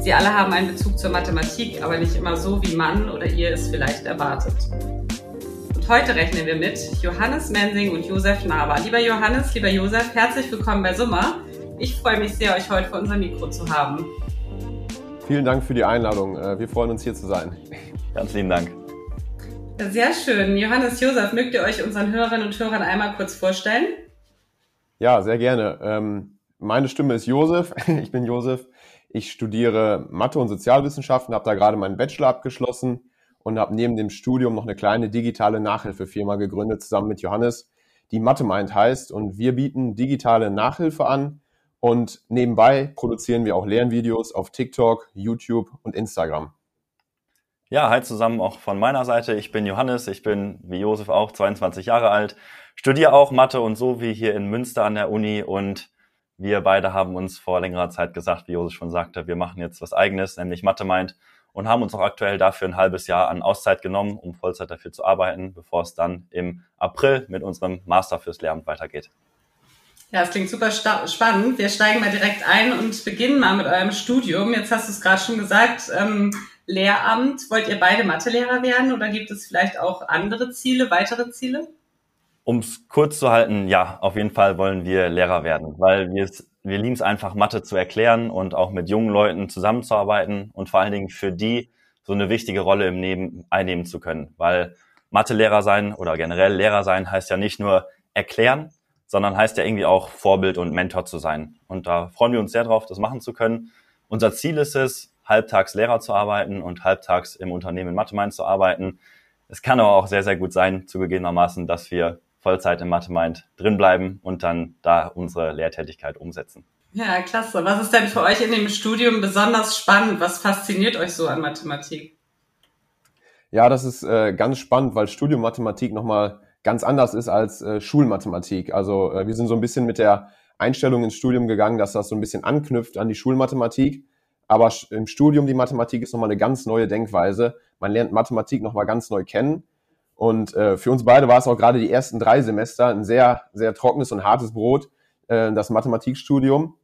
Sie alle haben einen Bezug zur Mathematik, aber nicht immer so, wie man oder ihr es vielleicht erwartet. Und heute rechnen wir mit Johannes Mensing und Josef Naber. Lieber Johannes, lieber Josef, herzlich willkommen bei Summa. Ich freue mich sehr, euch heute vor unserem Mikro zu haben. Vielen Dank für die Einladung. Äh, wir freuen uns hier zu sein. Ganz lieben Dank. Sehr schön. Johannes, Josef, mögt ihr euch unseren Hörerinnen und Hörern einmal kurz vorstellen? Ja, sehr gerne. Ähm, meine Stimme ist Josef. Ich bin Josef. Ich studiere Mathe und Sozialwissenschaften, habe da gerade meinen Bachelor abgeschlossen und habe neben dem Studium noch eine kleine digitale Nachhilfefirma gegründet, zusammen mit Johannes, die Mathe meint heißt. Und wir bieten digitale Nachhilfe an und nebenbei produzieren wir auch Lernvideos auf TikTok, YouTube und Instagram. Ja, hi zusammen auch von meiner Seite. Ich bin Johannes, ich bin wie Josef auch 22 Jahre alt, studiere auch Mathe und so wie hier in Münster an der Uni und wir beide haben uns vor längerer Zeit gesagt, wie Josef schon sagte, wir machen jetzt was eigenes, nämlich Mathe meint und haben uns auch aktuell dafür ein halbes Jahr an Auszeit genommen, um Vollzeit dafür zu arbeiten, bevor es dann im April mit unserem Master fürs Lehramt weitergeht. Ja, das klingt super spannend. Wir steigen mal direkt ein und beginnen mal mit eurem Studium. Jetzt hast du es gerade schon gesagt, ähm, Lehramt. Wollt ihr beide Mathelehrer werden oder gibt es vielleicht auch andere Ziele, weitere Ziele? Um es kurz zu halten, ja, auf jeden Fall wollen wir Lehrer werden, weil wir es, wir lieben es einfach, Mathe zu erklären und auch mit jungen Leuten zusammenzuarbeiten und vor allen Dingen für die so eine wichtige Rolle im Leben einnehmen zu können. Weil Mathelehrer sein oder generell Lehrer sein heißt ja nicht nur erklären, sondern heißt ja irgendwie auch Vorbild und Mentor zu sein. Und da freuen wir uns sehr drauf, das machen zu können. Unser Ziel ist es, halbtags Lehrer zu arbeiten und halbtags im Unternehmen in Mathe zu arbeiten. Es kann aber auch sehr, sehr gut sein, zugegebenermaßen, dass wir Vollzeit im Mathe meint drinbleiben und dann da unsere Lehrtätigkeit umsetzen. Ja, klasse. Was ist denn für euch in dem Studium besonders spannend? Was fasziniert euch so an Mathematik? Ja, das ist äh, ganz spannend, weil Studium Mathematik nochmal ganz anders ist als äh, Schulmathematik. Also äh, wir sind so ein bisschen mit der Einstellung ins Studium gegangen, dass das so ein bisschen anknüpft an die Schulmathematik. Aber im Studium die Mathematik ist nochmal eine ganz neue Denkweise. Man lernt Mathematik nochmal ganz neu kennen. Und äh, für uns beide war es auch gerade die ersten drei Semester ein sehr, sehr trockenes und hartes Brot, äh, das Mathematikstudium.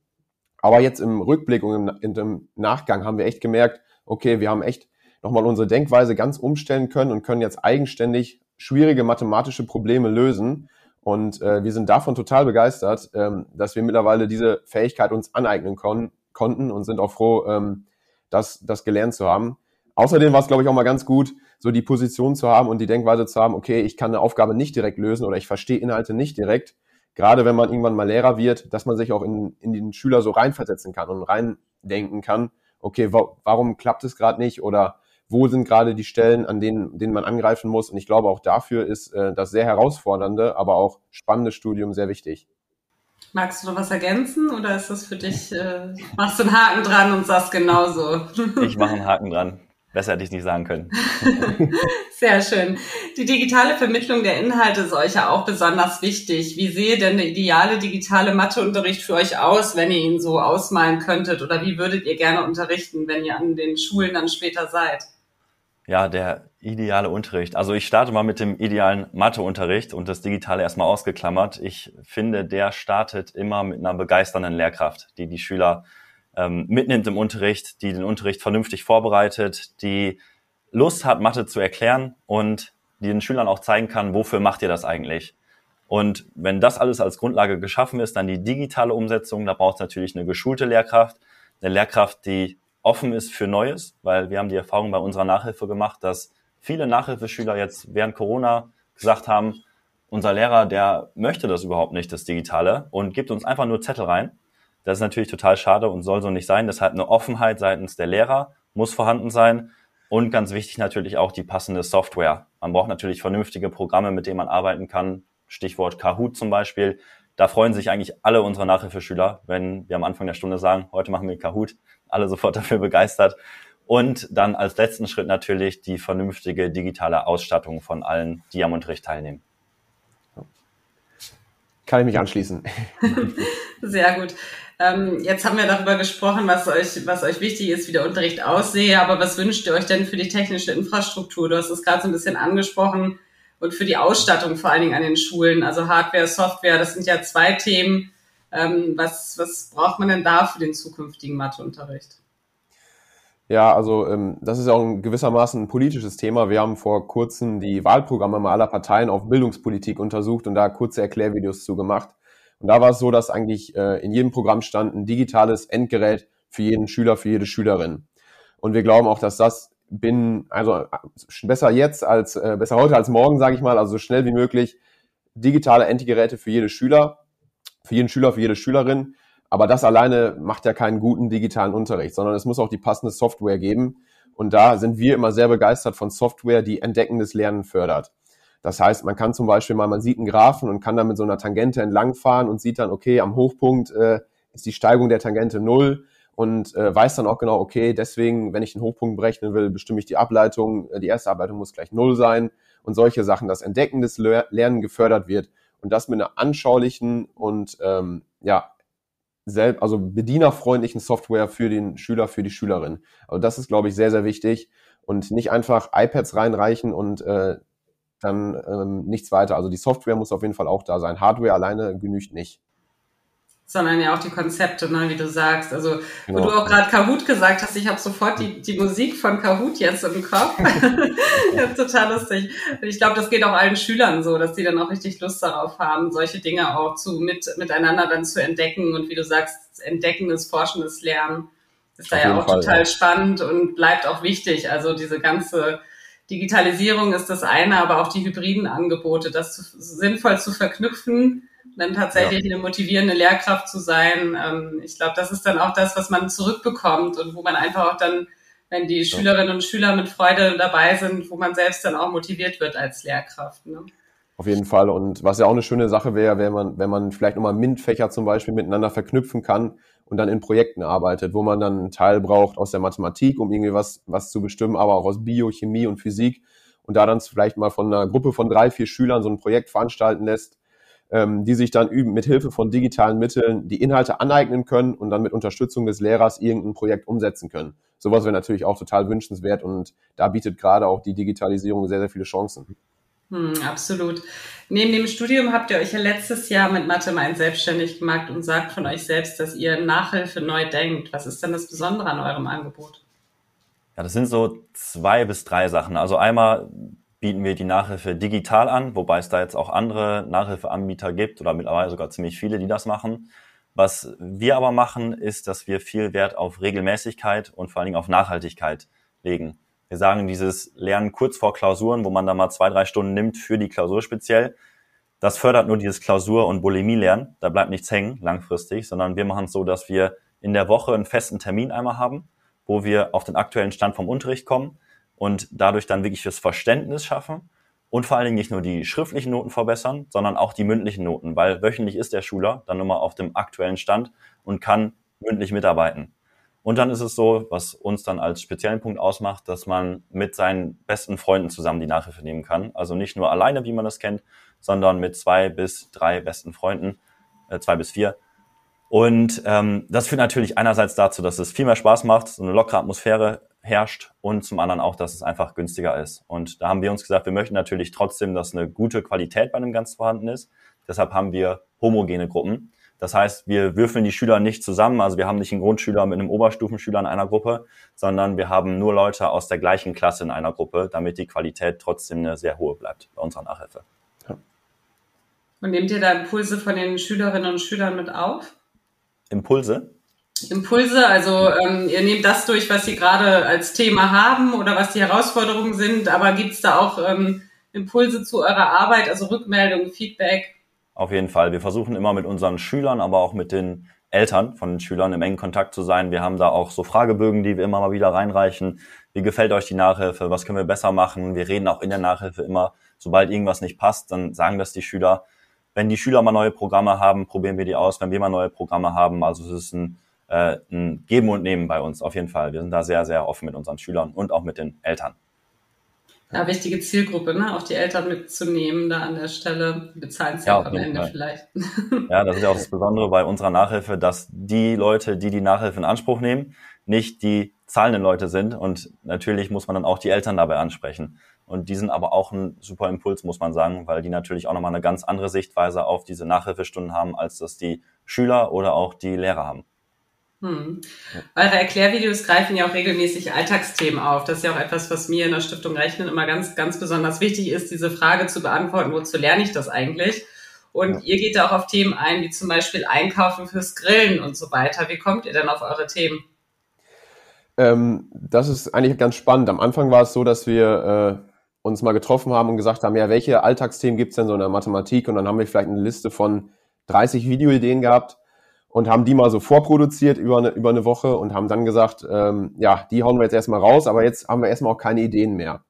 Aber jetzt im Rückblick und im, im Nachgang haben wir echt gemerkt, okay, wir haben echt nochmal unsere Denkweise ganz umstellen können und können jetzt eigenständig schwierige mathematische Probleme lösen. Und äh, wir sind davon total begeistert, ähm, dass wir mittlerweile diese Fähigkeit uns aneignen kon konnten und sind auch froh, ähm, das, das gelernt zu haben. Außerdem war es, glaube ich, auch mal ganz gut, so die Position zu haben und die Denkweise zu haben, okay, ich kann eine Aufgabe nicht direkt lösen oder ich verstehe Inhalte nicht direkt. Gerade wenn man irgendwann mal Lehrer wird, dass man sich auch in, in den Schüler so reinversetzen kann und reindenken kann, okay, wa warum klappt es gerade nicht oder wo sind gerade die Stellen, an denen, denen man angreifen muss. Und ich glaube, auch dafür ist äh, das sehr herausfordernde, aber auch spannende Studium sehr wichtig. Magst du noch was ergänzen oder ist das für dich, äh, machst du einen Haken dran und sagst genauso? Ich mache einen Haken dran. Besser hätte ich nicht sagen können. Sehr schön. Die digitale Vermittlung der Inhalte ist euch ja auch besonders wichtig. Wie sehe denn der ideale digitale Matheunterricht für euch aus, wenn ihr ihn so ausmalen könntet? Oder wie würdet ihr gerne unterrichten, wenn ihr an den Schulen dann später seid? Ja, der ideale Unterricht. Also ich starte mal mit dem idealen Matheunterricht und das Digitale erstmal ausgeklammert. Ich finde, der startet immer mit einer begeisternden Lehrkraft, die die Schüler ähm, mitnimmt im Unterricht, die den Unterricht vernünftig vorbereitet, die Lust hat, Mathe zu erklären und die den Schülern auch zeigen kann, wofür macht ihr das eigentlich? Und wenn das alles als Grundlage geschaffen ist, dann die digitale Umsetzung, da braucht es natürlich eine geschulte Lehrkraft, eine Lehrkraft, die offen ist für Neues, weil wir haben die Erfahrung bei unserer Nachhilfe gemacht, dass viele Nachhilfeschüler jetzt während Corona gesagt haben, unser Lehrer, der möchte das überhaupt nicht, das Digitale, und gibt uns einfach nur Zettel rein das ist natürlich total schade und soll so nicht sein. Deshalb eine Offenheit seitens der Lehrer muss vorhanden sein. Und ganz wichtig natürlich auch die passende Software. Man braucht natürlich vernünftige Programme, mit denen man arbeiten kann. Stichwort Kahoot zum Beispiel. Da freuen sich eigentlich alle unsere Nachhilfeschüler, wenn wir am Anfang der Stunde sagen, heute machen wir Kahoot. Alle sofort dafür begeistert. Und dann als letzten Schritt natürlich die vernünftige digitale Ausstattung von allen, die am Unterricht teilnehmen. Kann ich mich anschließen. Sehr gut. Ähm, jetzt haben wir darüber gesprochen, was euch, was euch wichtig ist, wie der Unterricht aussehe, aber was wünscht ihr euch denn für die technische Infrastruktur? Du hast es gerade so ein bisschen angesprochen und für die Ausstattung vor allen Dingen an den Schulen, also Hardware, Software, das sind ja zwei Themen. Ähm, was, was braucht man denn da für den zukünftigen Matheunterricht? Ja, also ähm, das ist auch ein gewissermaßen ein politisches Thema. Wir haben vor kurzem die Wahlprogramme aller Parteien auf Bildungspolitik untersucht und da kurze Erklärvideos zu gemacht. Und da war es so, dass eigentlich äh, in jedem Programm stand ein digitales Endgerät für jeden Schüler, für jede Schülerin. Und wir glauben auch, dass das binnen, also äh, besser jetzt als äh, besser heute als morgen, sage ich mal, also so schnell wie möglich digitale Endgeräte für jede Schüler, für jeden Schüler, für jede Schülerin aber das alleine macht ja keinen guten digitalen Unterricht, sondern es muss auch die passende Software geben. Und da sind wir immer sehr begeistert von Software, die entdeckendes Lernen fördert. Das heißt, man kann zum Beispiel mal, man sieht einen Graphen und kann dann mit so einer Tangente entlangfahren und sieht dann, okay, am Hochpunkt äh, ist die Steigung der Tangente null und äh, weiß dann auch genau, okay, deswegen, wenn ich den Hochpunkt berechnen will, bestimme ich die Ableitung, äh, die erste Ableitung muss gleich null sein und solche Sachen, dass entdeckendes Lernen gefördert wird und das mit einer anschaulichen und ähm, ja, selbst, also bedienerfreundlichen Software für den Schüler, für die Schülerin. Also das ist, glaube ich, sehr, sehr wichtig und nicht einfach iPads reinreichen und äh, dann ähm, nichts weiter. Also die Software muss auf jeden Fall auch da sein. Hardware alleine genügt nicht sondern ja auch die Konzepte, ne, wie du sagst. Also genau. wo du auch gerade Kahoot gesagt hast, ich habe sofort die, die Musik von Kahoot jetzt im Kopf. total lustig. Und ich glaube, das geht auch allen Schülern so, dass die dann auch richtig Lust darauf haben, solche Dinge auch zu mit miteinander dann zu entdecken und wie du sagst, entdeckendes, forschendes Lernen ist da ja auch Fall, total ja. spannend und bleibt auch wichtig. Also diese ganze Digitalisierung ist das eine, aber auch die hybriden Angebote, das zu, sinnvoll zu verknüpfen dann tatsächlich ja. eine motivierende Lehrkraft zu sein. Ähm, ich glaube, das ist dann auch das, was man zurückbekommt und wo man einfach auch dann, wenn die Schülerinnen und Schüler mit Freude dabei sind, wo man selbst dann auch motiviert wird als Lehrkraft. Ne? Auf jeden Fall. Und was ja auch eine schöne Sache wäre, wenn man, wenn man vielleicht nochmal MINT-Fächer zum Beispiel miteinander verknüpfen kann und dann in Projekten arbeitet, wo man dann einen Teil braucht aus der Mathematik, um irgendwie was, was zu bestimmen, aber auch aus Biochemie und Physik und da dann vielleicht mal von einer Gruppe von drei, vier Schülern so ein Projekt veranstalten lässt, ähm, die sich dann üben, mit Hilfe von digitalen Mitteln die Inhalte aneignen können und dann mit Unterstützung des Lehrers irgendein Projekt umsetzen können. Sowas wäre natürlich auch total wünschenswert und da bietet gerade auch die Digitalisierung sehr, sehr viele Chancen. Hm, absolut. Neben dem Studium habt ihr euch ja letztes Jahr mit Mathe Main selbstständig gemacht und sagt von euch selbst, dass ihr Nachhilfe neu denkt. Was ist denn das Besondere an eurem Angebot? Ja, das sind so zwei bis drei Sachen. Also einmal bieten wir die Nachhilfe digital an, wobei es da jetzt auch andere Nachhilfeanbieter gibt oder mittlerweile sogar ziemlich viele, die das machen. Was wir aber machen, ist, dass wir viel Wert auf Regelmäßigkeit und vor allen Dingen auf Nachhaltigkeit legen. Wir sagen, dieses Lernen kurz vor Klausuren, wo man da mal zwei, drei Stunden nimmt für die Klausur speziell, das fördert nur dieses Klausur- und Bulimie-Lernen. Da bleibt nichts hängen langfristig, sondern wir machen es so, dass wir in der Woche einen festen Termin einmal haben, wo wir auf den aktuellen Stand vom Unterricht kommen und dadurch dann wirklich das Verständnis schaffen und vor allen Dingen nicht nur die schriftlichen Noten verbessern, sondern auch die mündlichen Noten, weil wöchentlich ist der Schüler dann immer auf dem aktuellen Stand und kann mündlich mitarbeiten. Und dann ist es so, was uns dann als speziellen Punkt ausmacht, dass man mit seinen besten Freunden zusammen die Nachhilfe nehmen kann. Also nicht nur alleine, wie man das kennt, sondern mit zwei bis drei besten Freunden, äh, zwei bis vier. Und ähm, das führt natürlich einerseits dazu, dass es viel mehr Spaß macht, so eine lockere Atmosphäre herrscht und zum anderen auch, dass es einfach günstiger ist. Und da haben wir uns gesagt, wir möchten natürlich trotzdem, dass eine gute Qualität bei einem Ganzen vorhanden ist. Deshalb haben wir homogene Gruppen. Das heißt, wir würfeln die Schüler nicht zusammen. Also wir haben nicht einen Grundschüler mit einem Oberstufenschüler in einer Gruppe, sondern wir haben nur Leute aus der gleichen Klasse in einer Gruppe, damit die Qualität trotzdem eine sehr hohe bleibt bei unserer Nachhilfe. Ja. Und nehmt ihr da Impulse von den Schülerinnen und Schülern mit auf? Impulse? Impulse, also ähm, ihr nehmt das durch, was Sie gerade als Thema haben oder was die Herausforderungen sind, aber gibt es da auch ähm, Impulse zu eurer Arbeit, also Rückmeldungen, Feedback? Auf jeden Fall. Wir versuchen immer mit unseren Schülern, aber auch mit den Eltern von den Schülern im engen Kontakt zu sein. Wir haben da auch so Fragebögen, die wir immer mal wieder reinreichen. Wie gefällt euch die Nachhilfe? Was können wir besser machen? Wir reden auch in der Nachhilfe immer, sobald irgendwas nicht passt, dann sagen das die Schüler. Wenn die Schüler mal neue Programme haben, probieren wir die aus. Wenn wir mal neue Programme haben, also es ist ein äh, ein Geben und Nehmen bei uns, auf jeden Fall. Wir sind da sehr, sehr offen mit unseren Schülern und auch mit den Eltern. Ja, wichtige Zielgruppe, ne? auch die Eltern mitzunehmen da an der Stelle. Bezahlen es ja, ja am Ende Fall. vielleicht. Ja, das ist ja auch das Besondere bei unserer Nachhilfe, dass die Leute, die die Nachhilfe in Anspruch nehmen, nicht die zahlenden Leute sind. Und natürlich muss man dann auch die Eltern dabei ansprechen. Und die sind aber auch ein super Impuls, muss man sagen, weil die natürlich auch nochmal eine ganz andere Sichtweise auf diese Nachhilfestunden haben, als das die Schüler oder auch die Lehrer haben. Hm. Eure Erklärvideos greifen ja auch regelmäßig Alltagsthemen auf. Das ist ja auch etwas, was mir in der Stiftung Rechnen immer ganz, ganz besonders wichtig ist, diese Frage zu beantworten, wozu lerne ich das eigentlich? Und ja. ihr geht da auch auf Themen ein, wie zum Beispiel Einkaufen fürs Grillen und so weiter. Wie kommt ihr denn auf eure Themen? Ähm, das ist eigentlich ganz spannend. Am Anfang war es so, dass wir äh, uns mal getroffen haben und gesagt haben, ja, welche Alltagsthemen gibt es denn so in der Mathematik? Und dann haben wir vielleicht eine Liste von 30 Videoideen gehabt und haben die mal so vorproduziert über eine, über eine Woche und haben dann gesagt, ähm, ja, die hauen wir jetzt erstmal raus, aber jetzt haben wir erstmal auch keine Ideen mehr.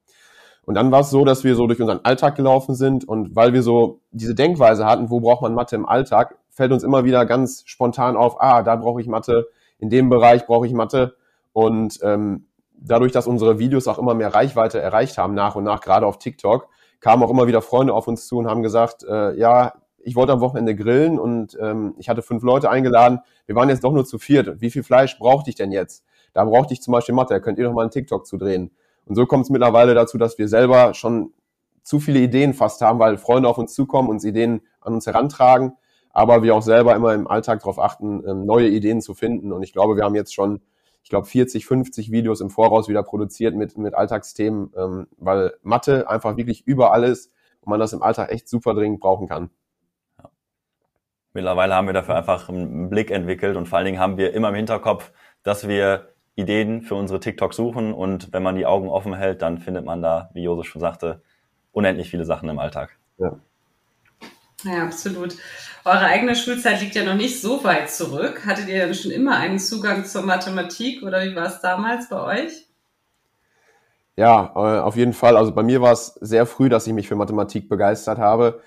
Und dann war es so, dass wir so durch unseren Alltag gelaufen sind und weil wir so diese Denkweise hatten, wo braucht man Mathe im Alltag, fällt uns immer wieder ganz spontan auf, ah, da brauche ich Mathe, in dem Bereich brauche ich Mathe. Und ähm, dadurch, dass unsere Videos auch immer mehr Reichweite erreicht haben, nach und nach, gerade auf TikTok, kamen auch immer wieder Freunde auf uns zu und haben gesagt, äh, ja, ich wollte am Wochenende grillen und ähm, ich hatte fünf Leute eingeladen. Wir waren jetzt doch nur zu viert. Wie viel Fleisch brauchte ich denn jetzt? Da brauchte ich zum Beispiel Mathe. Da könnt ihr doch mal einen TikTok zu drehen. Und so kommt es mittlerweile dazu, dass wir selber schon zu viele Ideen fast haben, weil Freunde auf uns zukommen, uns Ideen an uns herantragen, aber wir auch selber immer im Alltag darauf achten, ähm, neue Ideen zu finden. Und ich glaube, wir haben jetzt schon, ich glaube, 40, 50 Videos im Voraus wieder produziert mit, mit Alltagsthemen, ähm, weil Mathe einfach wirklich überall ist und man das im Alltag echt super dringend brauchen kann. Mittlerweile haben wir dafür einfach einen Blick entwickelt und vor allen Dingen haben wir immer im Hinterkopf, dass wir Ideen für unsere TikTok suchen und wenn man die Augen offen hält, dann findet man da, wie Josef schon sagte, unendlich viele Sachen im Alltag. Ja. Ja, absolut. Eure eigene Schulzeit liegt ja noch nicht so weit zurück. Hattet ihr denn schon immer einen Zugang zur Mathematik oder wie war es damals bei euch? Ja, äh, auf jeden Fall. Also bei mir war es sehr früh, dass ich mich für Mathematik begeistert habe.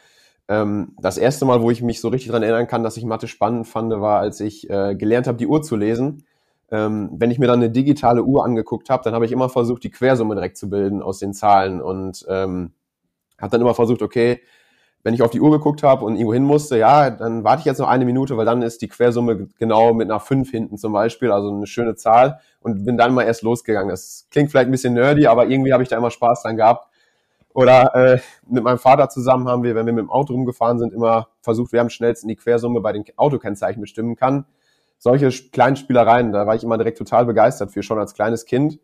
Ähm, das erste Mal, wo ich mich so richtig daran erinnern kann, dass ich Mathe spannend fand, war, als ich äh, gelernt habe, die Uhr zu lesen. Ähm, wenn ich mir dann eine digitale Uhr angeguckt habe, dann habe ich immer versucht, die Quersumme direkt zu bilden aus den Zahlen und ähm, habe dann immer versucht, okay, wenn ich auf die Uhr geguckt habe und irgendwo hin musste, ja, dann warte ich jetzt noch eine Minute, weil dann ist die Quersumme genau mit einer 5 hinten zum Beispiel, also eine schöne Zahl und bin dann mal erst losgegangen. Das klingt vielleicht ein bisschen nerdy, aber irgendwie habe ich da immer Spaß dran gehabt oder äh, mit meinem Vater zusammen haben wir, wenn wir mit dem Auto rumgefahren sind, immer versucht, wer am schnellsten die Quersumme bei den Autokennzeichen bestimmen kann. Solche kleinen Spielereien, da war ich immer direkt total begeistert für, schon als kleines Kind.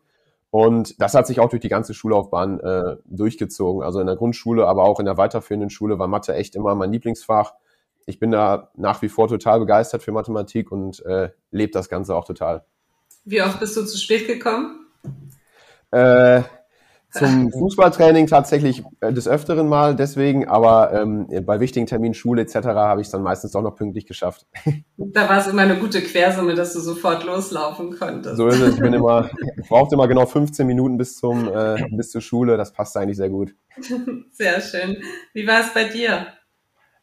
Und das hat sich auch durch die ganze Schullaufbahn äh, durchgezogen. Also in der Grundschule, aber auch in der weiterführenden Schule war Mathe echt immer mein Lieblingsfach. Ich bin da nach wie vor total begeistert für Mathematik und äh, lebe das Ganze auch total. Wie oft bist du zu spät gekommen? Äh, zum Fußballtraining tatsächlich äh, des Öfteren mal deswegen, aber ähm, bei wichtigen Terminen, Schule etc. habe ich es dann meistens doch noch pünktlich geschafft. Da war es immer eine gute Quersumme, dass du sofort loslaufen konntest. So ist es. Ich bin immer, ich brauchte immer genau 15 Minuten bis zum äh, bis zur Schule. Das passt eigentlich sehr gut. Sehr schön. Wie war es bei dir?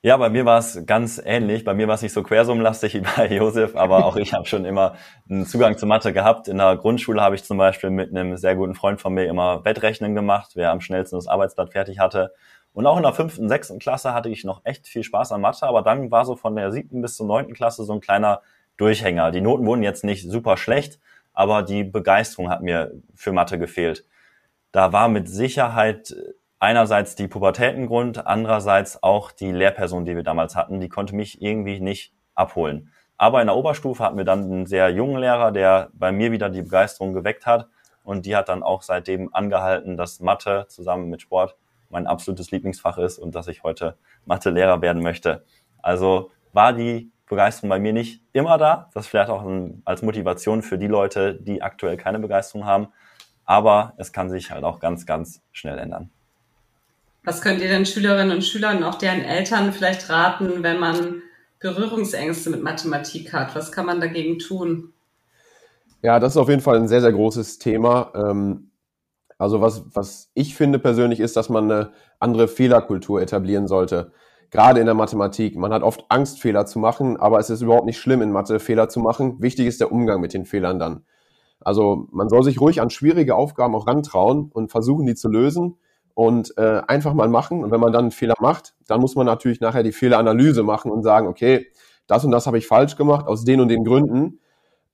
Ja, bei mir war es ganz ähnlich. Bei mir war es nicht so quersummenlastig wie bei Josef, aber auch ich habe schon immer einen Zugang zur Mathe gehabt. In der Grundschule habe ich zum Beispiel mit einem sehr guten Freund von mir immer Wettrechnen gemacht, wer am schnellsten das Arbeitsblatt fertig hatte. Und auch in der fünften, sechsten Klasse hatte ich noch echt viel Spaß an Mathe, aber dann war so von der siebten bis zur neunten Klasse so ein kleiner Durchhänger. Die Noten wurden jetzt nicht super schlecht, aber die Begeisterung hat mir für Mathe gefehlt. Da war mit Sicherheit einerseits die Pubertätengrund, andererseits auch die Lehrperson, die wir damals hatten, die konnte mich irgendwie nicht abholen. Aber in der Oberstufe hatten wir dann einen sehr jungen Lehrer, der bei mir wieder die Begeisterung geweckt hat. Und die hat dann auch seitdem angehalten, dass Mathe zusammen mit Sport mein absolutes Lieblingsfach ist und dass ich heute Mathe-Lehrer werden möchte. Also war die Begeisterung bei mir nicht immer da. Das vielleicht auch als Motivation für die Leute, die aktuell keine Begeisterung haben. Aber es kann sich halt auch ganz, ganz schnell ändern. Was könnt ihr den Schülerinnen und Schülern und auch deren Eltern vielleicht raten, wenn man Berührungsängste mit Mathematik hat? Was kann man dagegen tun? Ja, das ist auf jeden Fall ein sehr, sehr großes Thema. Ähm, also was, was ich finde persönlich ist, dass man eine andere Fehlerkultur etablieren sollte. gerade in der Mathematik. Man hat oft Angst, Fehler zu machen, aber es ist überhaupt nicht schlimm, in Mathe Fehler zu machen. Wichtig ist der Umgang mit den Fehlern dann. Also man soll sich ruhig an schwierige Aufgaben auch rantrauen und versuchen, die zu lösen und äh, einfach mal machen. Und wenn man dann einen Fehler macht, dann muss man natürlich nachher die Fehleranalyse machen und sagen, okay, das und das habe ich falsch gemacht aus den und den Gründen.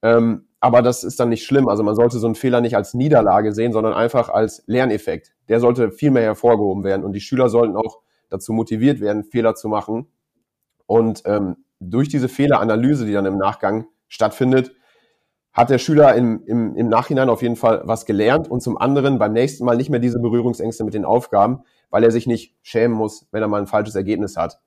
Ähm, aber das ist dann nicht schlimm. Also man sollte so einen Fehler nicht als Niederlage sehen, sondern einfach als Lerneffekt. Der sollte viel mehr hervorgehoben werden und die Schüler sollten auch dazu motiviert werden, Fehler zu machen. Und ähm, durch diese Fehleranalyse, die dann im Nachgang stattfindet, hat der Schüler im, im, im Nachhinein auf jeden Fall was gelernt und zum anderen beim nächsten Mal nicht mehr diese Berührungsängste mit den Aufgaben, weil er sich nicht schämen muss, wenn er mal ein falsches Ergebnis hat.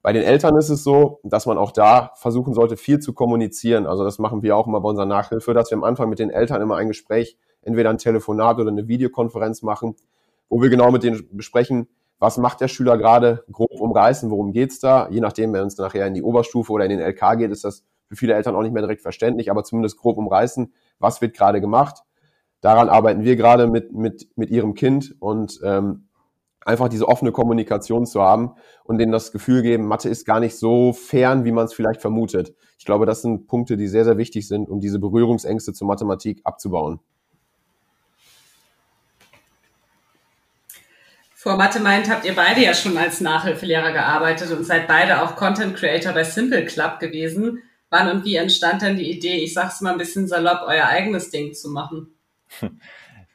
Bei den Eltern ist es so, dass man auch da versuchen sollte, viel zu kommunizieren. Also das machen wir auch immer bei unserer Nachhilfe, dass wir am Anfang mit den Eltern immer ein Gespräch, entweder ein Telefonat oder eine Videokonferenz machen, wo wir genau mit denen besprechen, was macht der Schüler gerade, grob umreißen, worum geht's da. Je nachdem, wenn es nachher in die Oberstufe oder in den LK geht, ist das für viele Eltern auch nicht mehr direkt verständlich, aber zumindest grob umreißen, was wird gerade gemacht. Daran arbeiten wir gerade mit, mit, mit ihrem Kind und ähm, einfach diese offene Kommunikation zu haben und denen das Gefühl geben, Mathe ist gar nicht so fern, wie man es vielleicht vermutet. Ich glaube, das sind Punkte, die sehr, sehr wichtig sind, um diese Berührungsängste zur Mathematik abzubauen. Vor Mathe meint habt ihr beide ja schon als Nachhilfelehrer gearbeitet und seid beide auch Content Creator bei Simple Club gewesen. Wann und wie entstand denn die Idee, ich sag's mal ein bisschen salopp, euer eigenes Ding zu machen?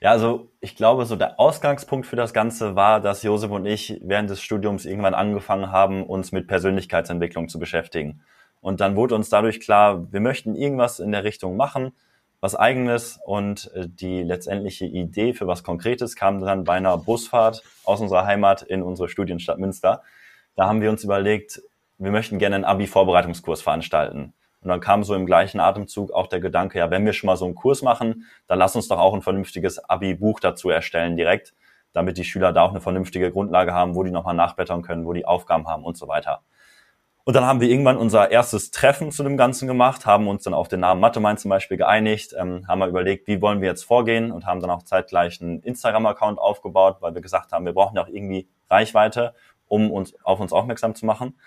Ja, also ich glaube, so der Ausgangspunkt für das Ganze war, dass Josef und ich während des Studiums irgendwann angefangen haben, uns mit Persönlichkeitsentwicklung zu beschäftigen. Und dann wurde uns dadurch klar, wir möchten irgendwas in der Richtung machen, was eigenes und äh, die letztendliche Idee für was Konkretes kam dann bei einer Busfahrt aus unserer Heimat in unsere Studienstadt Münster. Da haben wir uns überlegt, wir möchten gerne einen Abi-Vorbereitungskurs veranstalten. Und dann kam so im gleichen Atemzug auch der Gedanke, ja, wenn wir schon mal so einen Kurs machen, dann lass uns doch auch ein vernünftiges Abi-Buch dazu erstellen direkt, damit die Schüler da auch eine vernünftige Grundlage haben, wo die nochmal nachblättern können, wo die Aufgaben haben und so weiter. Und dann haben wir irgendwann unser erstes Treffen zu dem Ganzen gemacht, haben uns dann auf den Namen Mathemind zum Beispiel geeinigt, ähm, haben mal überlegt, wie wollen wir jetzt vorgehen und haben dann auch zeitgleich einen Instagram-Account aufgebaut, weil wir gesagt haben, wir brauchen ja auch irgendwie Reichweite, um uns auf uns aufmerksam zu machen.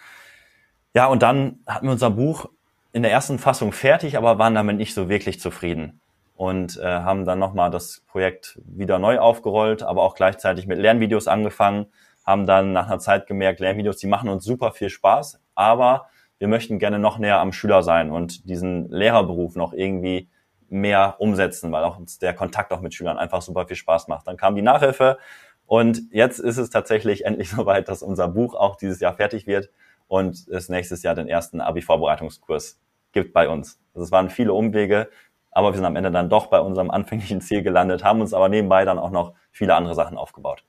Ja, und dann hatten wir unser Buch in der ersten Fassung fertig, aber waren damit nicht so wirklich zufrieden und äh, haben dann nochmal das Projekt wieder neu aufgerollt, aber auch gleichzeitig mit Lernvideos angefangen, haben dann nach einer Zeit gemerkt, Lernvideos, die machen uns super viel Spaß, aber wir möchten gerne noch näher am Schüler sein und diesen Lehrerberuf noch irgendwie mehr umsetzen, weil auch der Kontakt auch mit Schülern einfach super viel Spaß macht. Dann kam die Nachhilfe und jetzt ist es tatsächlich endlich soweit, dass unser Buch auch dieses Jahr fertig wird und es nächstes Jahr den ersten Abi-Vorbereitungskurs gibt bei uns. Also es waren viele Umwege, aber wir sind am Ende dann doch bei unserem anfänglichen Ziel gelandet, haben uns aber nebenbei dann auch noch viele andere Sachen aufgebaut.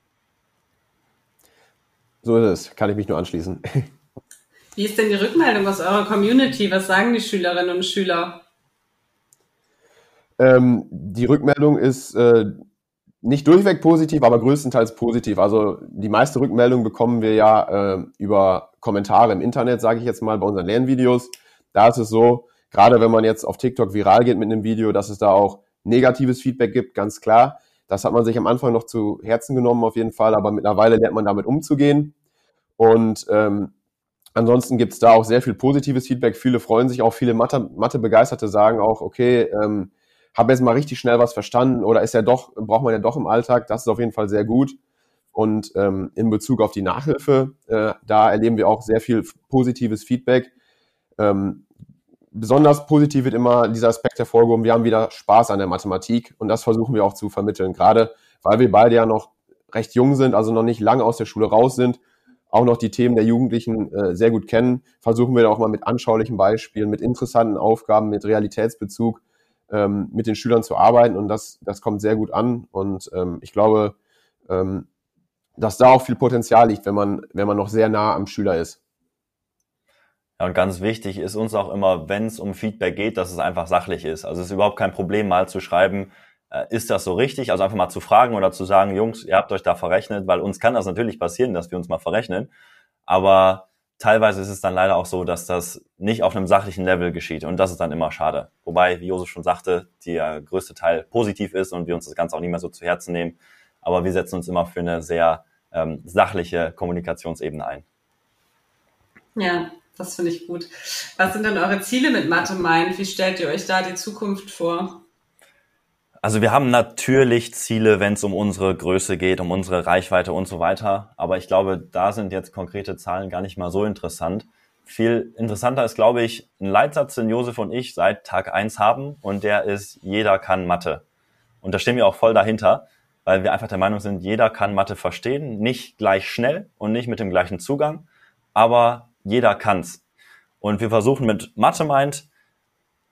So ist es, kann ich mich nur anschließen. Wie ist denn die Rückmeldung aus eurer Community? Was sagen die Schülerinnen und Schüler? Ähm, die Rückmeldung ist äh, nicht durchweg positiv, aber größtenteils positiv. Also die meiste Rückmeldung bekommen wir ja äh, über Kommentare im Internet, sage ich jetzt mal, bei unseren Lernvideos. Da ist es so, gerade wenn man jetzt auf TikTok viral geht mit einem Video, dass es da auch negatives Feedback gibt, ganz klar. Das hat man sich am Anfang noch zu Herzen genommen auf jeden Fall, aber mittlerweile lernt man damit umzugehen. Und ähm, ansonsten gibt es da auch sehr viel positives Feedback. Viele freuen sich auch, viele Mathe-Begeisterte Mathe sagen auch, okay, ähm, habe jetzt mal richtig schnell was verstanden oder ist ja doch, braucht man ja doch im Alltag. Das ist auf jeden Fall sehr gut. Und ähm, in Bezug auf die Nachhilfe, äh, da erleben wir auch sehr viel positives Feedback. Ähm, besonders positiv wird immer dieser Aspekt hervorgehoben, wir haben wieder Spaß an der Mathematik und das versuchen wir auch zu vermitteln, gerade weil wir beide ja noch recht jung sind, also noch nicht lange aus der Schule raus sind, auch noch die Themen der Jugendlichen äh, sehr gut kennen, versuchen wir auch mal mit anschaulichen Beispielen, mit interessanten Aufgaben, mit Realitätsbezug ähm, mit den Schülern zu arbeiten und das, das kommt sehr gut an und ähm, ich glaube, ähm, dass da auch viel Potenzial liegt, wenn man, wenn man noch sehr nah am Schüler ist. Ja, und ganz wichtig ist uns auch immer, wenn es um Feedback geht, dass es einfach sachlich ist. Also es ist überhaupt kein Problem, mal zu schreiben, äh, ist das so richtig? Also einfach mal zu fragen oder zu sagen, Jungs, ihr habt euch da verrechnet, weil uns kann das natürlich passieren, dass wir uns mal verrechnen. Aber teilweise ist es dann leider auch so, dass das nicht auf einem sachlichen Level geschieht und das ist dann immer schade. Wobei, wie Josef schon sagte, der größte Teil positiv ist und wir uns das Ganze auch nicht mehr so zu Herzen nehmen. Aber wir setzen uns immer für eine sehr ähm, sachliche Kommunikationsebene ein. Ja, das finde ich gut. Was sind denn eure Ziele mit Mathe Mind? Wie stellt ihr euch da die Zukunft vor? Also wir haben natürlich Ziele, wenn es um unsere Größe geht, um unsere Reichweite und so weiter. Aber ich glaube, da sind jetzt konkrete Zahlen gar nicht mal so interessant. Viel interessanter ist, glaube ich, ein Leitsatz, den Josef und ich seit Tag eins haben und der ist, jeder kann Mathe. Und da stehen wir auch voll dahinter, weil wir einfach der Meinung sind, jeder kann Mathe verstehen, nicht gleich schnell und nicht mit dem gleichen Zugang, aber jeder kann's. Und wir versuchen mit Mathe meint,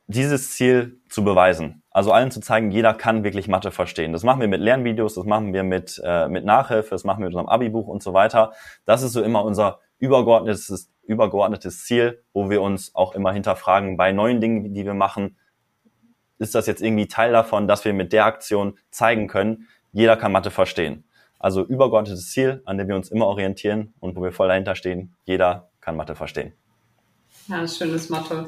dieses Ziel zu beweisen. Also allen zu zeigen, jeder kann wirklich Mathe verstehen. Das machen wir mit Lernvideos, das machen wir mit, äh, mit Nachhilfe, das machen wir mit unserem Abi-Buch und so weiter. Das ist so immer unser übergeordnetes, übergeordnetes Ziel, wo wir uns auch immer hinterfragen, bei neuen Dingen, die wir machen, ist das jetzt irgendwie Teil davon, dass wir mit der Aktion zeigen können, jeder kann Mathe verstehen. Also übergeordnetes Ziel, an dem wir uns immer orientieren und wo wir voll dahinter stehen, jeder kann Mathe verstehen. Ja, schönes Motto.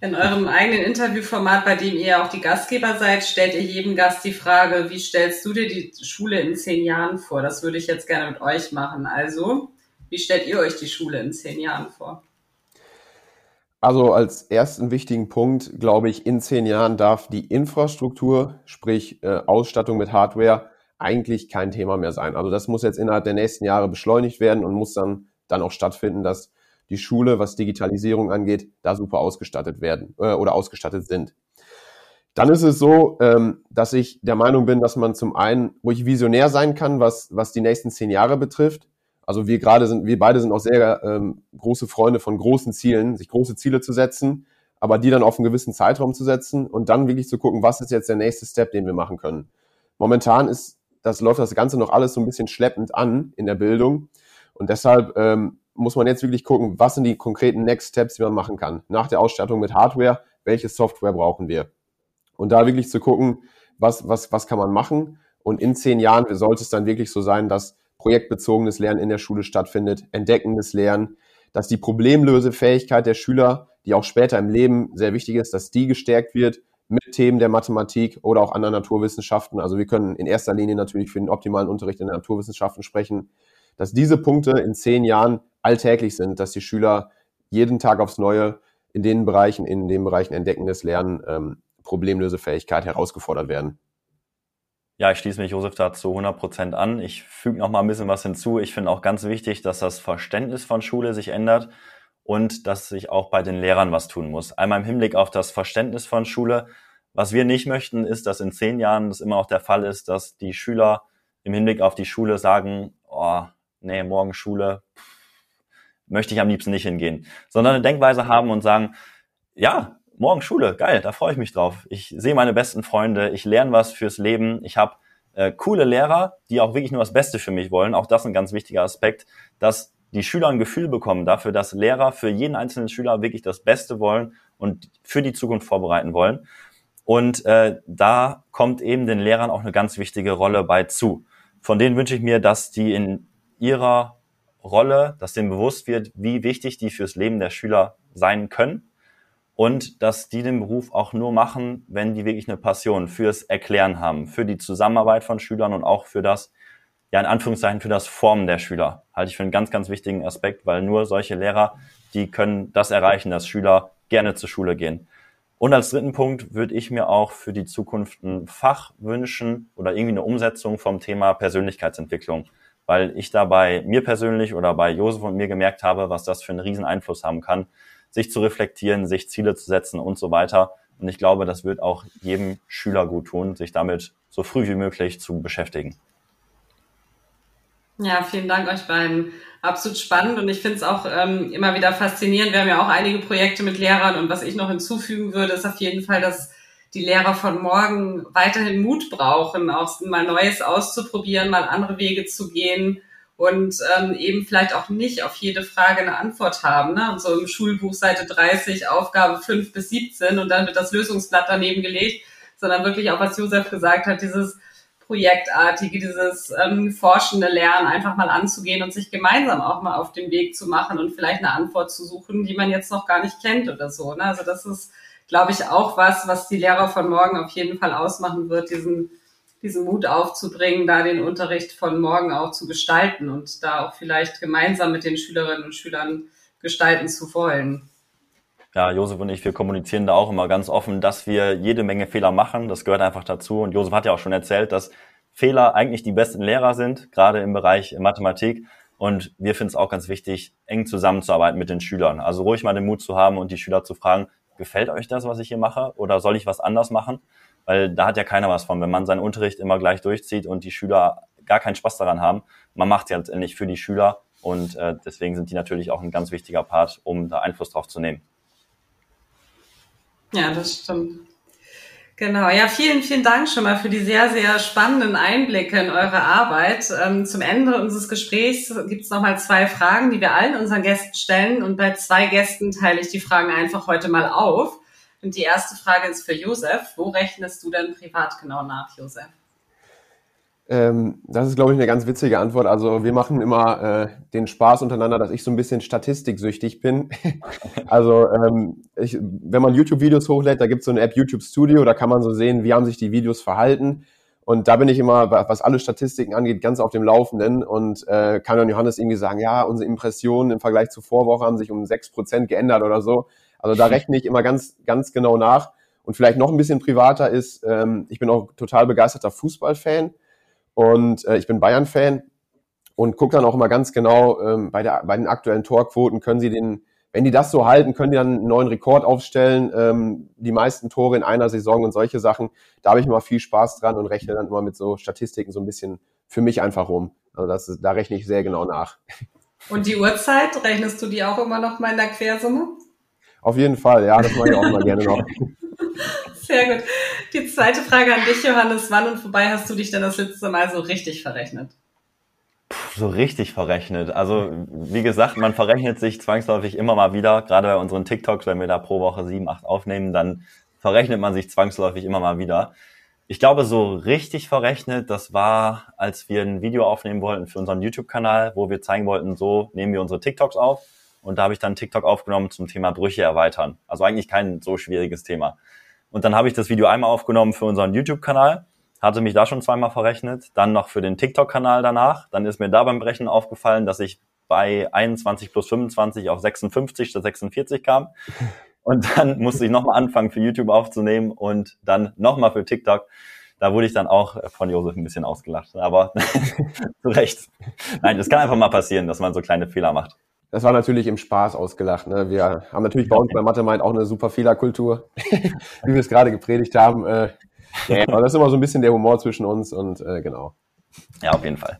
In eurem eigenen Interviewformat, bei dem ihr auch die Gastgeber seid, stellt ihr jedem Gast die Frage, wie stellst du dir die Schule in zehn Jahren vor? Das würde ich jetzt gerne mit euch machen. Also, wie stellt ihr euch die Schule in zehn Jahren vor? Also als ersten wichtigen Punkt, glaube ich, in zehn Jahren darf die Infrastruktur, sprich äh, Ausstattung mit Hardware, eigentlich kein Thema mehr sein. Also das muss jetzt innerhalb der nächsten Jahre beschleunigt werden und muss dann, dann auch stattfinden, dass die Schule, was Digitalisierung angeht, da super ausgestattet werden äh, oder ausgestattet sind. Dann ist es so, ähm, dass ich der Meinung bin, dass man zum einen ruhig visionär sein kann, was, was die nächsten zehn Jahre betrifft. Also wir gerade sind, wir beide sind auch sehr ähm, große Freunde von großen Zielen, sich große Ziele zu setzen, aber die dann auf einen gewissen Zeitraum zu setzen und dann wirklich zu gucken, was ist jetzt der nächste Step, den wir machen können. Momentan ist, das läuft das Ganze noch alles so ein bisschen schleppend an in der Bildung und deshalb ähm, muss man jetzt wirklich gucken, was sind die konkreten Next Steps, die man machen kann. Nach der Ausstattung mit Hardware, welche Software brauchen wir? Und da wirklich zu gucken, was, was, was kann man machen? Und in zehn Jahren sollte es dann wirklich so sein, dass projektbezogenes Lernen in der Schule stattfindet, entdeckendes Lernen, dass die Problemlösefähigkeit der Schüler, die auch später im Leben sehr wichtig ist, dass die gestärkt wird mit Themen der Mathematik oder auch anderen Naturwissenschaften. Also wir können in erster Linie natürlich für den optimalen Unterricht in den Naturwissenschaften sprechen, dass diese Punkte in zehn Jahren alltäglich sind, dass die Schüler jeden Tag aufs Neue in den Bereichen, in den Bereichen entdeckendes Lernen, ähm, Problemlösefähigkeit herausgefordert werden. Ja, ich schließe mich Josef da zu 100 Prozent an. Ich füge noch mal ein bisschen was hinzu. Ich finde auch ganz wichtig, dass das Verständnis von Schule sich ändert und dass sich auch bei den Lehrern was tun muss. Einmal im Hinblick auf das Verständnis von Schule. Was wir nicht möchten, ist, dass in zehn Jahren das immer auch der Fall ist, dass die Schüler im Hinblick auf die Schule sagen, oh, nee, morgen Schule, pff, möchte ich am liebsten nicht hingehen, sondern eine Denkweise haben und sagen, ja, morgen Schule, geil, da freue ich mich drauf. Ich sehe meine besten Freunde, ich lerne was fürs Leben, ich habe äh, coole Lehrer, die auch wirklich nur das Beste für mich wollen. Auch das ein ganz wichtiger Aspekt, dass die Schüler ein Gefühl bekommen dafür, dass Lehrer für jeden einzelnen Schüler wirklich das Beste wollen und für die Zukunft vorbereiten wollen. Und äh, da kommt eben den Lehrern auch eine ganz wichtige Rolle bei zu. Von denen wünsche ich mir, dass die in ihrer Rolle, dass denen bewusst wird, wie wichtig die fürs Leben der Schüler sein können und dass die den Beruf auch nur machen, wenn die wirklich eine Passion fürs Erklären haben, für die Zusammenarbeit von Schülern und auch für das, ja in Anführungszeichen, für das Formen der Schüler. Halte ich für einen ganz, ganz wichtigen Aspekt, weil nur solche Lehrer, die können das erreichen, dass Schüler gerne zur Schule gehen. Und als dritten Punkt würde ich mir auch für die Zukunft ein Fach wünschen oder irgendwie eine Umsetzung vom Thema Persönlichkeitsentwicklung weil ich da bei mir persönlich oder bei Josef und mir gemerkt habe, was das für einen riesen Einfluss haben kann, sich zu reflektieren, sich Ziele zu setzen und so weiter. Und ich glaube, das wird auch jedem Schüler gut tun, sich damit so früh wie möglich zu beschäftigen. Ja, vielen Dank euch beiden. Absolut spannend und ich finde es auch ähm, immer wieder faszinierend. Wir haben ja auch einige Projekte mit Lehrern und was ich noch hinzufügen würde, ist auf jeden Fall, dass die Lehrer von morgen weiterhin Mut brauchen, auch mal Neues auszuprobieren, mal andere Wege zu gehen und ähm, eben vielleicht auch nicht auf jede Frage eine Antwort haben. Ne? Und so im Schulbuch Seite 30, Aufgabe 5 bis 17 und dann wird das Lösungsblatt daneben gelegt, sondern wirklich auch, was Josef gesagt hat, dieses Projektartige, dieses ähm, forschende Lernen einfach mal anzugehen und sich gemeinsam auch mal auf den Weg zu machen und vielleicht eine Antwort zu suchen, die man jetzt noch gar nicht kennt oder so. Ne? Also das ist glaube ich, auch was, was die Lehrer von morgen auf jeden Fall ausmachen wird, diesen, diesen Mut aufzubringen, da den Unterricht von morgen auch zu gestalten und da auch vielleicht gemeinsam mit den Schülerinnen und Schülern gestalten zu wollen. Ja, Josef und ich, wir kommunizieren da auch immer ganz offen, dass wir jede Menge Fehler machen. Das gehört einfach dazu. Und Josef hat ja auch schon erzählt, dass Fehler eigentlich die besten Lehrer sind, gerade im Bereich Mathematik. Und wir finden es auch ganz wichtig, eng zusammenzuarbeiten mit den Schülern. Also ruhig mal den Mut zu haben und die Schüler zu fragen, gefällt euch das, was ich hier mache? Oder soll ich was anders machen? Weil da hat ja keiner was von, wenn man seinen Unterricht immer gleich durchzieht und die Schüler gar keinen Spaß daran haben. Man macht es ja letztendlich für die Schüler und äh, deswegen sind die natürlich auch ein ganz wichtiger Part, um da Einfluss drauf zu nehmen. Ja, das stimmt. Genau, ja, vielen, vielen Dank schon mal für die sehr, sehr spannenden Einblicke in eure Arbeit. Ähm, zum Ende unseres Gesprächs gibt es nochmal zwei Fragen, die wir allen unseren Gästen stellen. Und bei zwei Gästen teile ich die Fragen einfach heute mal auf. Und die erste Frage ist für Josef. Wo rechnest du denn privat genau nach, Josef? Ähm, das ist, glaube ich, eine ganz witzige Antwort. Also wir machen immer äh, den Spaß untereinander, dass ich so ein bisschen statistiksüchtig bin. also ähm, ich, wenn man YouTube-Videos hochlädt, da gibt es so eine App YouTube Studio, da kann man so sehen, wie haben sich die Videos verhalten. Und da bin ich immer, was alle Statistiken angeht, ganz auf dem Laufenden und äh, kann dann Johannes irgendwie sagen, ja, unsere Impressionen im Vergleich zur Vorwoche haben sich um sechs Prozent geändert oder so. Also da rechne ich immer ganz, ganz genau nach. Und vielleicht noch ein bisschen privater ist, ähm, ich bin auch total begeisterter Fußballfan. Und äh, ich bin Bayern-Fan und gucke dann auch immer ganz genau ähm, bei, der, bei den aktuellen Torquoten, können sie den, wenn die das so halten, können die dann einen neuen Rekord aufstellen, ähm, die meisten Tore in einer Saison und solche Sachen. Da habe ich immer viel Spaß dran und rechne dann immer mit so Statistiken so ein bisschen für mich einfach rum. Also das ist, da rechne ich sehr genau nach. Und die Uhrzeit, rechnest du die auch immer noch mal in der Quersumme? Auf jeden Fall, ja, das mache ich auch immer gerne noch. Sehr gut. Die zweite Frage an dich, Johannes. Wann und wobei hast du dich denn das letzte Mal so richtig verrechnet? Puh, so richtig verrechnet. Also, wie gesagt, man verrechnet sich zwangsläufig immer mal wieder. Gerade bei unseren TikToks, wenn wir da pro Woche sieben, acht aufnehmen, dann verrechnet man sich zwangsläufig immer mal wieder. Ich glaube, so richtig verrechnet, das war, als wir ein Video aufnehmen wollten für unseren YouTube-Kanal, wo wir zeigen wollten, so nehmen wir unsere TikToks auf. Und da habe ich dann TikTok aufgenommen zum Thema Brüche erweitern. Also eigentlich kein so schwieriges Thema. Und dann habe ich das Video einmal aufgenommen für unseren YouTube-Kanal, hatte mich da schon zweimal verrechnet, dann noch für den TikTok-Kanal danach. Dann ist mir da beim Brechen aufgefallen, dass ich bei 21 plus 25 auf 56 statt 46 kam. Und dann musste ich nochmal anfangen, für YouTube aufzunehmen und dann nochmal für TikTok. Da wurde ich dann auch von Josef ein bisschen ausgelacht. Aber zu Recht. Nein, das kann einfach mal passieren, dass man so kleine Fehler macht. Das war natürlich im Spaß ausgelacht. Ne? Wir haben natürlich bei uns bei Mathe meint auch eine super Fehlerkultur, wie wir es gerade gepredigt haben. Äh, ja, aber das ist immer so ein bisschen der Humor zwischen uns und äh, genau. Ja, auf jeden Fall.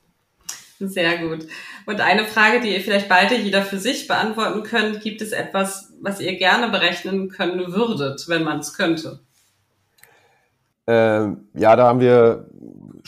Sehr gut. Und eine Frage, die ihr vielleicht beide jeder für sich beantworten könnt, gibt es etwas, was ihr gerne berechnen können würdet, wenn man es könnte? Ähm, ja, da haben wir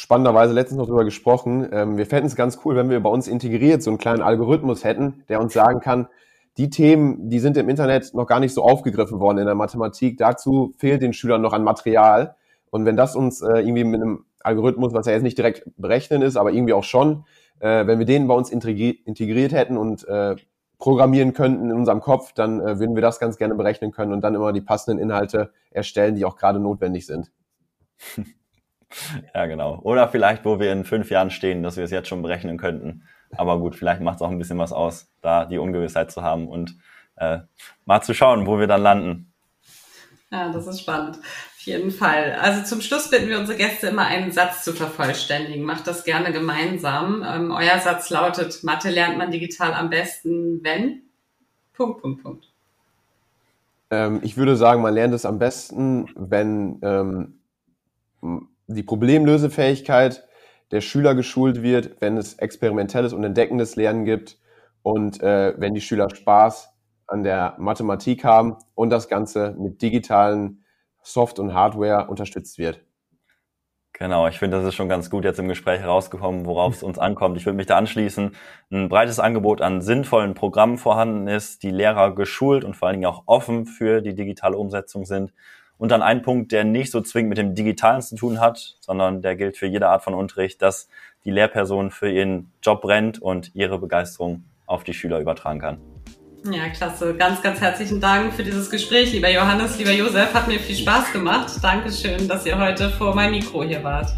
spannenderweise letztens noch drüber gesprochen. Ähm, wir fänden es ganz cool, wenn wir bei uns integriert so einen kleinen Algorithmus hätten, der uns sagen kann, die Themen, die sind im Internet noch gar nicht so aufgegriffen worden in der Mathematik. Dazu fehlt den Schülern noch an Material. Und wenn das uns äh, irgendwie mit einem Algorithmus, was ja jetzt nicht direkt berechnen ist, aber irgendwie auch schon, äh, wenn wir den bei uns integriert hätten und äh, programmieren könnten in unserem Kopf, dann äh, würden wir das ganz gerne berechnen können und dann immer die passenden Inhalte erstellen, die auch gerade notwendig sind. Ja, genau. Oder vielleicht, wo wir in fünf Jahren stehen, dass wir es jetzt schon berechnen könnten. Aber gut, vielleicht macht es auch ein bisschen was aus, da die Ungewissheit zu haben und äh, mal zu schauen, wo wir dann landen. Ja, das ist spannend. Auf jeden Fall. Also zum Schluss bitten wir unsere Gäste immer einen Satz zu vervollständigen. Macht das gerne gemeinsam. Ähm, euer Satz lautet, Mathe lernt man digital am besten, wenn? Punkt, Punkt, Punkt. Ähm, ich würde sagen, man lernt es am besten, wenn ähm, die Problemlösefähigkeit der Schüler geschult wird, wenn es experimentelles und entdeckendes Lernen gibt und äh, wenn die Schüler Spaß an der Mathematik haben und das Ganze mit digitalen Soft- und Hardware unterstützt wird. Genau, ich finde, das ist schon ganz gut jetzt im Gespräch herausgekommen, worauf es uns ankommt. Ich würde mich da anschließen. Ein breites Angebot an sinnvollen Programmen vorhanden ist, die Lehrer geschult und vor allen Dingen auch offen für die digitale Umsetzung sind und dann ein Punkt, der nicht so zwingend mit dem Digitalen zu tun hat, sondern der gilt für jede Art von Unterricht, dass die Lehrperson für ihren Job brennt und ihre Begeisterung auf die Schüler übertragen kann. Ja, klasse. Ganz, ganz herzlichen Dank für dieses Gespräch, lieber Johannes, lieber Josef. Hat mir viel Spaß gemacht. Dankeschön, dass ihr heute vor meinem Mikro hier wart.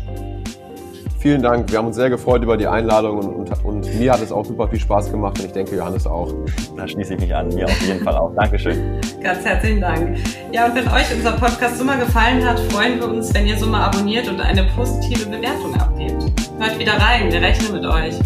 Vielen Dank. Wir haben uns sehr gefreut über die Einladung und, und, und, mir hat es auch super viel Spaß gemacht und ich denke, Johannes auch. Da schließe ich mich an. Mir auf jeden Fall auch. Dankeschön. Ganz herzlichen Dank. Ja, und wenn euch unser Podcast Summa gefallen hat, freuen wir uns, wenn ihr Summa abonniert und eine positive Bewertung abgebt. Hört wieder rein, wir rechnen mit euch.